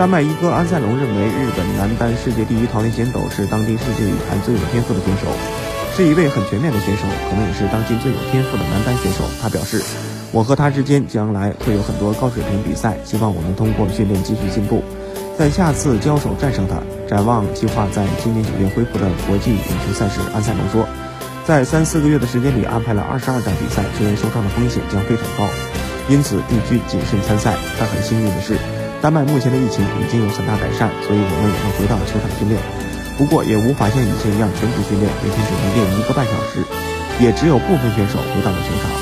丹麦一哥安塞龙认为，日本男单世界第一桃田贤斗是当今世界羽坛最有天赋的选手，是一位很全面的选手，可能也是当今最有天赋的男单选手。他表示，我和他之间将来会有很多高水平比赛，希望我们通过训练继续进步，在下次交手战胜他。展望计划在今年九月恢复的国际羽球赛事，安塞龙说。在三四个月的时间里安排了二十二场比赛，虽然受伤的风险将非常高，因此必须谨慎参赛。但很幸运的是，丹麦目前的疫情已经有很大改善，所以我们也能回到球场训练。不过也无法像以前一样全职训练，每天只能练一个半小时，也只有部分选手回到了球场。